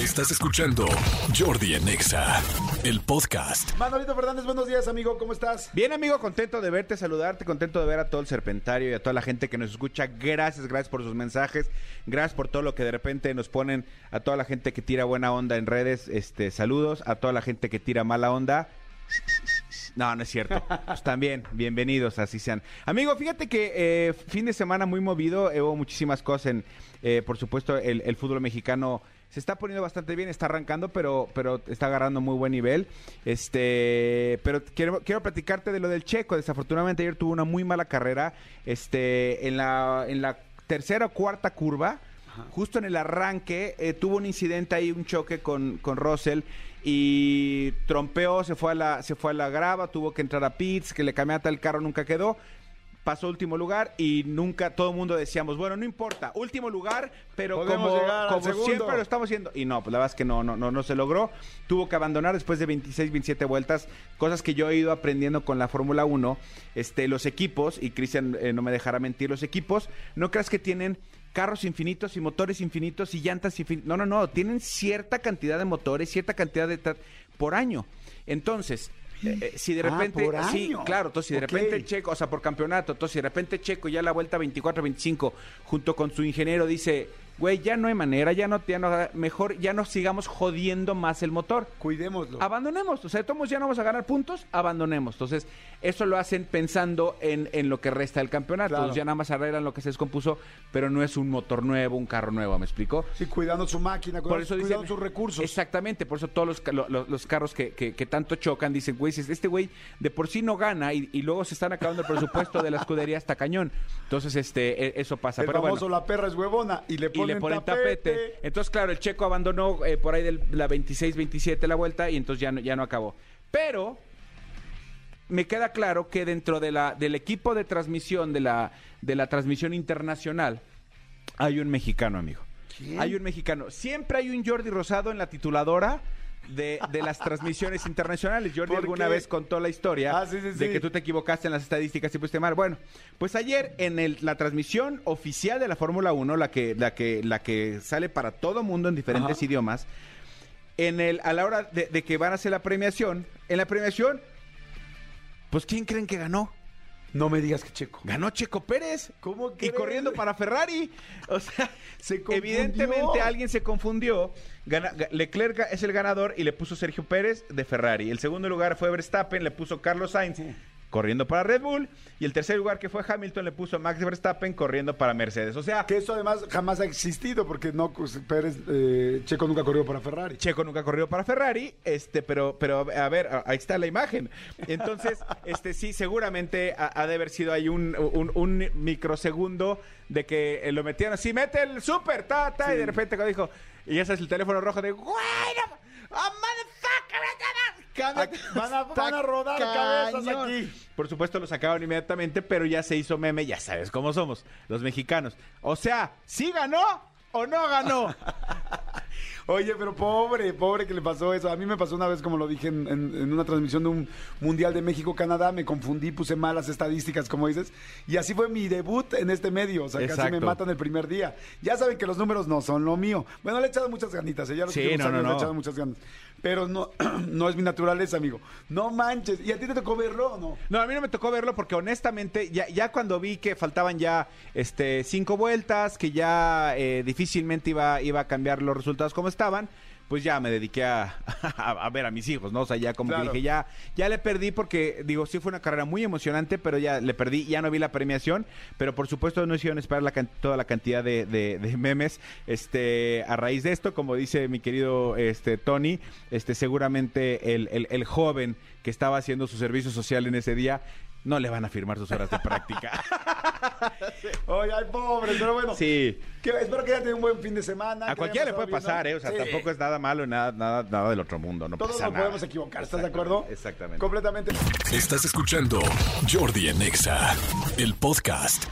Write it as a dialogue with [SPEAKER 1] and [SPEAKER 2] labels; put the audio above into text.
[SPEAKER 1] Estás escuchando Jordi en Exa, el podcast.
[SPEAKER 2] Manolito Fernández, buenos días, amigo, ¿cómo estás?
[SPEAKER 3] Bien, amigo, contento de verte, saludarte, contento de ver a todo el serpentario y a toda la gente que nos escucha. Gracias, gracias por sus mensajes, gracias por todo lo que de repente nos ponen, a toda la gente que tira buena onda en redes, este, saludos, a toda la gente que tira mala onda. No, no es cierto. Pues también, bienvenidos, así sean. Amigo, fíjate que eh, fin de semana muy movido, eh, hubo muchísimas cosas en, eh, por supuesto, el, el fútbol mexicano se está poniendo bastante bien, está arrancando, pero, pero está agarrando muy buen nivel. Este, pero quiero, quiero platicarte de lo del Checo. Desafortunadamente ayer tuvo una muy mala carrera. Este, en la, en la tercera o cuarta curva. Justo en el arranque eh, tuvo un incidente ahí, un choque con, con Russell y trompeó, se fue a la, se fue a la grava, tuvo que entrar a pits, que le cambiaba el carro, nunca quedó pasó último lugar y nunca todo el mundo decíamos, bueno, no importa, último lugar, pero
[SPEAKER 2] Podemos
[SPEAKER 3] como, siempre lo estamos haciendo. Y no, pues la verdad es que no, no, no, no se logró. Tuvo que abandonar después de 26, 27 vueltas, cosas que yo he ido aprendiendo con la Fórmula 1. Este, los equipos, y Cristian eh, no me dejará mentir, los equipos, no creas que tienen carros infinitos y motores infinitos y llantas infinitas. No, no, no, tienen cierta cantidad de motores, cierta cantidad de... por año. Entonces, eh, eh, si de
[SPEAKER 2] Ah,
[SPEAKER 3] repente... sí, claro, entonces si de repente Checo, o sea, por campeonato, entonces si de repente Checo ya la vuelta 24-25, junto con su ingeniero, dice, güey, ya no hay manera, ya no, ya no, mejor ya no sigamos jodiendo más el motor.
[SPEAKER 2] Cuidémoslo.
[SPEAKER 3] Abandonemos, o sea, todos ya no vamos a ganar puntos, abandonemos. Entonces, eso lo hacen pensando en, en lo que resta del campeonato.
[SPEAKER 2] Claro.
[SPEAKER 3] Entonces, ya nada más arreglan lo que se descompuso, pero no es un motor nuevo, un carro nuevo, ¿me explico?
[SPEAKER 2] Sí, cuidando su máquina,
[SPEAKER 3] Por
[SPEAKER 2] cuidando,
[SPEAKER 3] eso
[SPEAKER 2] cuidando
[SPEAKER 3] dicen,
[SPEAKER 2] sus recursos.
[SPEAKER 3] Exactamente, por eso todos los, los carros que, que- que tanto chocan dicen, güey, si este güey de por sí no gana y, y luego se están acabando el presupuesto de la escudería hasta cañón. Entonces, este, e- eso pasa.
[SPEAKER 2] El
[SPEAKER 3] pero
[SPEAKER 2] famoso
[SPEAKER 3] bueno.
[SPEAKER 2] la perra es huevona y le ponen,
[SPEAKER 3] le ponen tapete. Entonces, claro, el checo abandonó eh, por ahí de la 26-27 la vuelta y entonces ya no, ya no acabó. Pero me queda claro que dentro de la, del equipo de transmisión, de la, de la transmisión internacional, hay un mexicano, amigo.
[SPEAKER 2] ¿Quién?
[SPEAKER 3] Hay un mexicano. Siempre hay un Jordi Rosado en la tituladora. De, de las transmisiones internacionales. Jordi
[SPEAKER 2] ¿Por
[SPEAKER 3] alguna
[SPEAKER 2] qué?
[SPEAKER 3] vez contó la historia
[SPEAKER 2] Ah, sí, sí,
[SPEAKER 3] de
[SPEAKER 2] sí.
[SPEAKER 3] que tú te equivocaste en las estadísticas y pusiste mal. Bueno, pues ayer en el- la transmisión oficial de la Fórmula 1, la que, la, que, la que sale para todo mundo en diferentes
[SPEAKER 2] Ajá.
[SPEAKER 3] idiomas, en el, a la hora de, de que van a hacer la premiación, en la premiación, pues ¿quién creen que ganó?
[SPEAKER 2] No me digas que checo.
[SPEAKER 3] Ganó Checo Pérez.
[SPEAKER 2] ¿Cómo
[SPEAKER 3] Y
[SPEAKER 2] crees?
[SPEAKER 3] corriendo para Ferrari. O sea,
[SPEAKER 2] Se confundió.
[SPEAKER 3] evidentemente alguien se confundió. Gana- Leclerc es el ganador y le puso Sergio Pérez de Ferrari. El segundo lugar fue Verstappen, le puso Carlos Sainz corriendo para Red Bull. Y el tercer lugar que fue Hamilton le puso Max Verstappen corriendo para Mercedes. O sea,
[SPEAKER 2] Que eso además jamás ha existido porque no pues, Pérez, eh, Checo nunca corrió para Ferrari.
[SPEAKER 3] Checo nunca corrió para Ferrari, este, pero, pero a ver, a- ahí está la imagen. Entonces, este sí, seguramente ha, ha de haber sido ahí un, un- un microsegundo de que eh, lo metían así, mete el super, ta, ta, y de repente cuando dijo, y ese es el teléfono rojo de, güey, no, oh, motherfucker, cámbiate".
[SPEAKER 2] Van a- van a rodar cabezas aquí.
[SPEAKER 3] Por supuesto lo sacaron inmediatamente, pero ya se hizo meme, ya sabes cómo somos, los mexicanos. O sea, ¿sí ganó o no ganó?
[SPEAKER 2] Oye, pero pobre, pobre que le pasó eso. A mí me pasó una vez, como lo dije en, en- en una transmisión de un Mundial de México-Canadá, me confundí, puse malas estadísticas, como dices, y así fue mi debut en este medio. O sea, casi
[SPEAKER 3] Exacto.
[SPEAKER 2] me matan el primer día. Ya saben que los números no son lo mío. Bueno, le he echado muchas ganitas, ¿eh? ya los
[SPEAKER 3] Sí,
[SPEAKER 2] últimos
[SPEAKER 3] no, no,
[SPEAKER 2] años le he
[SPEAKER 3] no.
[SPEAKER 2] echado muchas ganas. Pero no, no es mi naturaleza, amigo. No manches. ¿Y a ti te tocó verlo o no?
[SPEAKER 3] No, a mí no me tocó verlo porque honestamente ya, ya cuando vi que faltaban ya este cinco vueltas, que ya eh, difícilmente iba, iba a cambiar los resultados como estaban, pues ya me dediqué a, a- a ver a mis hijos, ¿no? O sea, ya como
[SPEAKER 2] Claro.
[SPEAKER 3] que dije, ya, ya le perdí porque, digo, sí fue una carrera muy emocionante, pero ya le perdí, ya no vi la premiación, pero por supuesto no hicieron esperar la toda la cantidad de, de- de memes este, a raíz de esto, como dice mi querido este, Tony, este, seguramente el, el- el joven que estaba haciendo su servicio social en ese día, no le van a firmar sus horas de práctica.
[SPEAKER 2] Oye, ay, pobre, pero bueno.
[SPEAKER 3] sí.
[SPEAKER 2] Que- espero que haya tenido un buen fin de semana.
[SPEAKER 3] A cualquiera le puede pasar, ¿eh? O sea, tampoco es nada malo, nada, nada, nada del otro mundo. No
[SPEAKER 2] Todos
[SPEAKER 3] pasa
[SPEAKER 2] nos
[SPEAKER 3] nada.
[SPEAKER 2] podemos equivocar, ¿estás de acuerdo?
[SPEAKER 3] Exactamente.
[SPEAKER 2] Completamente.
[SPEAKER 1] Estás escuchando Jordi en Exa, el podcast.